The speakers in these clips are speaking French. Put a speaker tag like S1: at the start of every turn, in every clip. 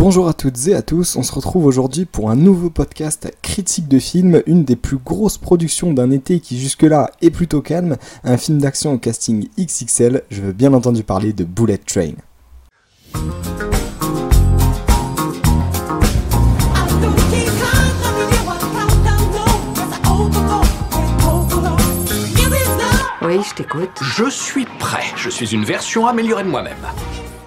S1: Bonjour à toutes et à tous, on se retrouve aujourd'hui pour un nouveau podcast critique de film, une des plus grosses productions d'un été qui jusque-là est plutôt calme, un film d'action au casting XXL, je veux bien entendu parler de Bullet Train.
S2: Oui, je t'écoute.
S3: Je suis prêt. Je suis une version améliorée de moi-même.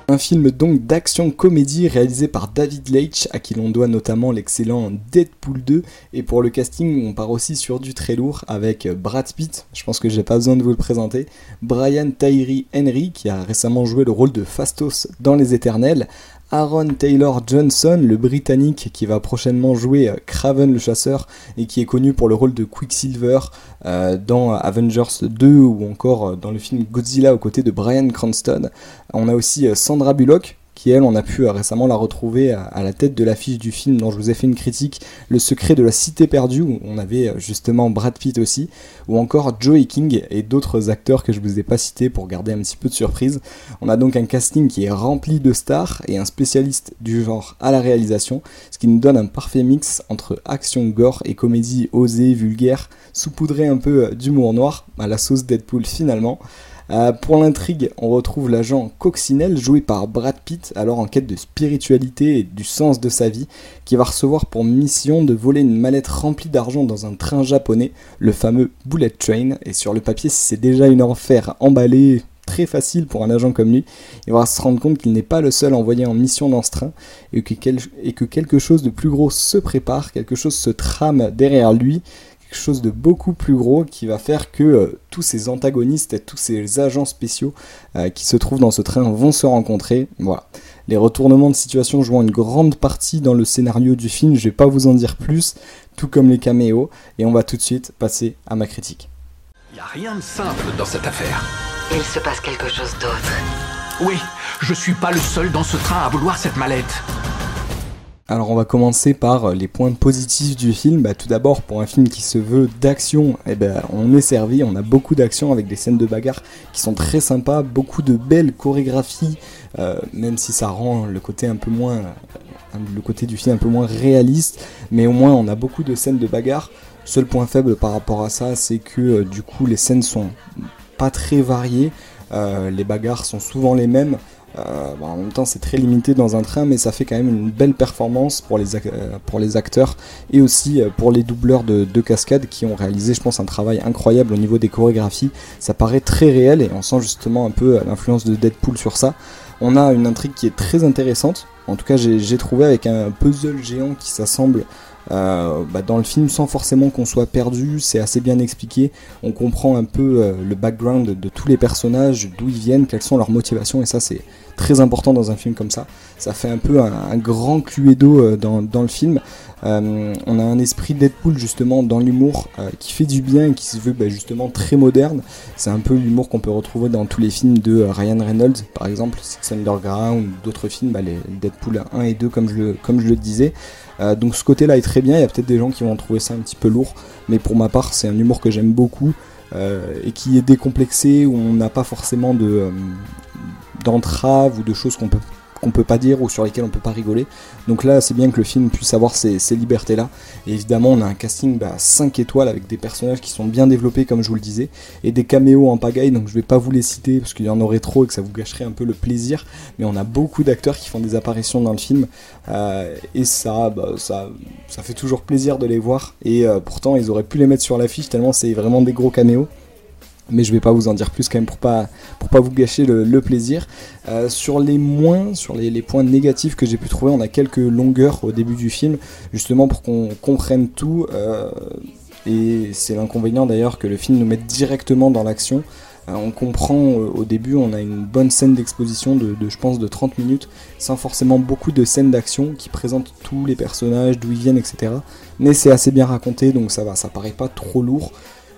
S1: Un film donc d'action comédie réalisé par David Leitch, à qui l'on doit notamment l'excellent Deadpool 2. Et pour le casting, on part aussi sur du très lourd avec Brad Pitt, je pense que j'ai pas besoin de vous le présenter, Brian Tyree Henry, qui a récemment joué le rôle de Fastos dans Les Éternels, Aaron Taylor Johnson, le Britannique qui va prochainement jouer euh, Craven le chasseur et qui est connu pour le rôle de Quicksilver euh, dans Avengers 2 ou encore euh, dans le film Godzilla aux côtés de Brian Cranston. On a aussi Sandra Bullock qui elle, on a pu euh, récemment la retrouver à, la tête de l'affiche du film dont je vous ai fait une critique, Le secret de la cité perdue, où on avait euh, justement Brad Pitt aussi, ou encore Joey King et d'autres acteurs que je vous ai pas cités pour garder un petit peu de surprise. On a donc un casting qui est rempli de stars et un spécialiste du genre à la réalisation, ce qui nous donne un parfait mix entre action gore et comédie osée, vulgaire, saupoudrée un peu euh, d'humour noir, à la sauce Deadpool finalement. Euh, pour l'intrigue, on retrouve l'agent Coccinelle joué par Brad Pitt, alors en quête de spiritualité et du sens de sa vie, qui va recevoir pour mission de voler une mallette remplie d'argent dans un train japonais, le fameux Bullet Train. Et sur le papier, c'est déjà une enfer emballée très facile pour un agent comme lui, il va se rendre compte qu'il n'est pas le seul envoyé en mission dans ce train et que, et que quelque chose de plus gros se prépare, quelque chose se trame derrière lui chose de beaucoup plus gros qui va faire que euh, tous ces antagonistes et tous ces agents spéciaux euh, qui se trouvent dans ce train vont se rencontrer. Voilà. Les retournements de situation jouant une grande partie dans le scénario du film, je vais pas vous en dire plus, tout comme les caméos, et on va tout de suite passer à ma critique.
S3: Il a rien de simple dans cette affaire.
S2: Il se passe quelque chose d'autre.
S3: Oui, je suis pas le seul dans ce train à vouloir cette mallette.
S1: Alors on va commencer par euh, les points positifs du film. Bah, tout d'abord pour un film qui se veut d'action, eh ben, on est servi, on a beaucoup d'action avec des scènes de bagarre qui sont très sympas, beaucoup de belles chorégraphies, euh, même si ça rend euh, le côté du film un peu moins réaliste, mais au moins on a beaucoup de scènes de bagarre. Seul point faible par rapport à ça, c'est que du coup les scènes sont pas très variées, les bagarres sont souvent les mêmes. Euh, en même temps, c'est très limité dans un train, mais ça fait quand même une belle performance pour les, euh, acteurs et aussi euh, pour les doubleurs de, de cascades qui ont réalisé, je pense, un travail incroyable au niveau des chorégraphies. Ça paraît très réel et on sent justement un peu l'influence de Deadpool sur ça. On a une intrigue qui est très intéressante. En tout cas, j'ai trouvé avec un puzzle géant qui s'assemble euh, bah, dans le film sans forcément qu'on soit perdu, c'est assez bien expliqué. On comprend un peu euh, le background de tous les personnages, d'où ils viennent, quelles sont leurs motivations, et ça c'est très important dans un film comme ça. Ça fait un peu un, grand cluedo euh, dans, dans, le film. Euh, on a un esprit Deadpool justement dans l'humour qui fait du bien et qui se veut bah, justement très moderne. C'est un peu l'humour qu'on peut retrouver dans tous les films de Ryan Reynolds, par exemple, Six Underground ou d'autres films, bah, les Deadpool 1 et 2 comme je le, comme je le disais. donc ce côté-là est très bien, il y a peut-être des gens qui vont trouver ça un petit peu lourd, mais pour ma part c'est un humour que j'aime beaucoup. et qui est décomplexé, où on n'a pas forcément de, d'entraves ou de choses qu'on peut qu'on peut pas dire ou sur lesquelles on peut pas rigoler. Donc là, c'est bien que le film puisse avoir ces, libertés-là. Et évidemment, on a un casting bah, 5 étoiles avec des personnages qui sont bien développés, comme je vous le disais, et des caméos en pagaille. Donc je vais pas vous les citer parce qu'il y en aurait trop et que ça vous gâcherait un peu le plaisir. Mais on a beaucoup d'acteurs qui font des apparitions dans le film euh, et ça, bah, ça, ça fait toujours plaisir de les voir. Et euh, pourtant, ils auraient pu les mettre sur l'affiche tellement c'est vraiment des gros caméos mais je vais pas vous en dire plus quand même pour pas pour pas vous gâcher le, plaisir. Euh, sur les moins, sur les, points négatifs que j'ai pu trouver, on a quelques longueurs au début du film, justement pour qu'on comprenne tout. Euh, et c'est l'inconvénient d'ailleurs que le film nous mette directement dans l'action. Euh, on comprend au début, on a une bonne scène d'exposition de, de, je pense de 30 minutes, sans forcément beaucoup de scènes d'action qui présentent tous les personnages, d'où ils viennent, etc. Mais c'est assez bien raconté, donc ça va, ça paraît pas trop lourd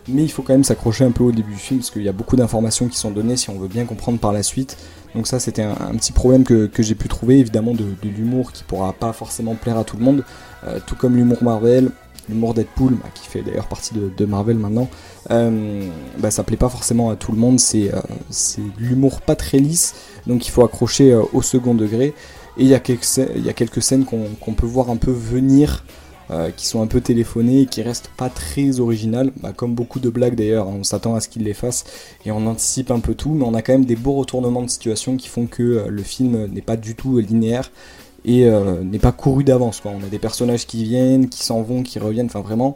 S1: mais il faut quand même s'accrocher un peu au début du film parce qu'il y a beaucoup d'informations qui sont données si on veut bien comprendre par la suite. Donc ça c'était un, petit problème que, j'ai pu trouver, évidemment de, l'humour qui pourra pas forcément plaire à tout le monde, euh, tout comme l'humour Marvel, l'humour Deadpool, bah, qui fait d'ailleurs partie de, Marvel maintenant, euh, bah, ça plaît pas forcément à tout le monde, c'est euh, l'humour pas très lisse, donc il faut accrocher au second degré. Et il y, y a quelques scènes qu'on peut voir un peu venir, euh, qui sont un peu téléphonées et qui restent pas très originales, bah, comme beaucoup de blagues d'ailleurs, on s'attend à ce qu'ils les fassent et on anticipe un peu tout, mais on a quand même des beaux retournements de situation qui font que euh, le film n'est pas du tout linéaire et euh, n'est pas couru d'avance. On a des personnages qui viennent, qui s'en vont, qui reviennent, enfin vraiment,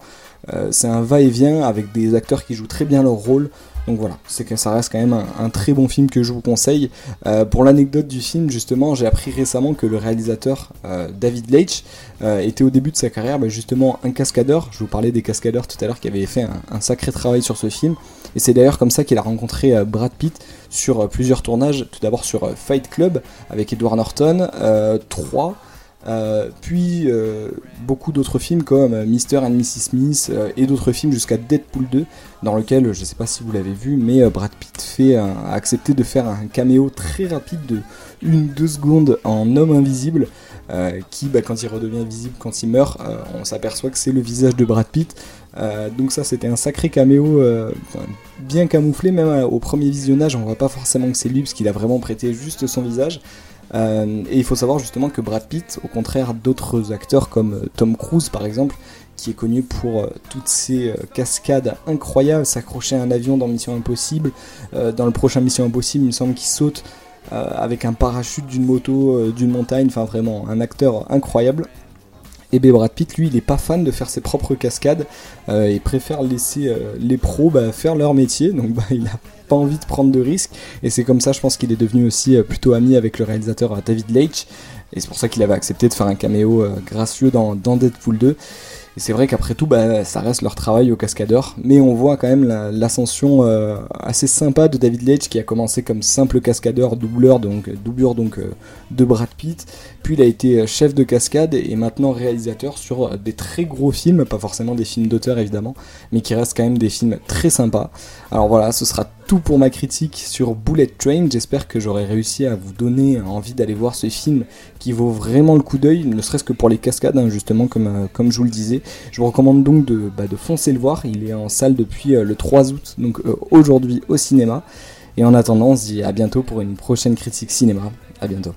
S1: c'est un va-et-vient avec des acteurs qui jouent très bien leur rôle. Donc voilà, c'est que ça reste quand même un, très bon film que je vous conseille. Euh, pour l'anecdote du film, justement, j'ai appris récemment que le réalisateur euh, David Leitch euh, était au début de sa carrière bah, justement un cascadeur. Je vous parlais des cascadeurs tout à l'heure qui avaient fait un, sacré travail sur ce film. Et c'est d'ailleurs comme ça qu'il a rencontré Brad Pitt sur plusieurs tournages. Tout d'abord sur Fight Club avec Edward Norton, 3 euh, puis euh, beaucoup d'autres films comme euh, Mr. and Mrs. Smith et d'autres films jusqu'à Deadpool 2 dans lequel je ne sais pas si vous l'avez vu mais Brad Pitt fait, a accepté de faire un caméo très rapide de 1-2 secondes en homme invisible qui bah, quand il redevient visible quand il meurt on s'aperçoit que c'est le visage de Brad Pitt donc ça c'était un sacré caméo bien camouflé même au premier visionnage on voit pas forcément que c'est lui parce qu'il a vraiment prêté juste son visage euh, et il faut savoir justement que Brad Pitt, au contraire d'autres acteurs comme euh, Tom Cruise par exemple, qui est connu pour euh, toutes ces cascades incroyables, s'accrocher à un avion dans Mission Impossible, dans le prochain Mission Impossible il me semble qu'il saute avec un parachute d'une moto, d'une montagne, enfin vraiment un acteur incroyable. Et B. Brad Pitt, lui, il est pas fan de faire ses propres cascades, il préfère laisser les pros bah, faire leur métier, donc bah, il a pas envie de prendre de risques. Et c'est comme ça, je pense qu'il est devenu aussi euh, plutôt ami avec le réalisateur euh, David Leitch. Et c'est pour ça qu'il avait accepté de faire un caméo euh, gracieux dans, Deadpool 2. Et c'est vrai qu'après tout, bah, ça reste leur travail au cascadeur. Mais on voit quand même l'ascension assez sympa de David Leitch qui a commencé comme simple cascadeur, doubleur, donc, doublure donc, de Brad Pitt. Puis il a été chef de cascade et maintenant réalisateur sur des très gros films, pas forcément des films d'auteur évidemment, mais qui restent quand même des films très sympas. Alors voilà, ce sera tout pour ma critique sur Bullet Train. J'espère que j'aurai réussi à vous donner envie d'aller voir ce film qui vaut vraiment le coup d'œil, ne serait-ce que pour les cascades, hein, justement, comme, euh, comme je vous le disais. Je vous recommande donc de, bah, de foncer le voir. Il est en salle depuis euh, le 3 août, donc euh, aujourd'hui au cinéma. Et en attendant, on se dit à bientôt pour une prochaine critique cinéma. À bientôt.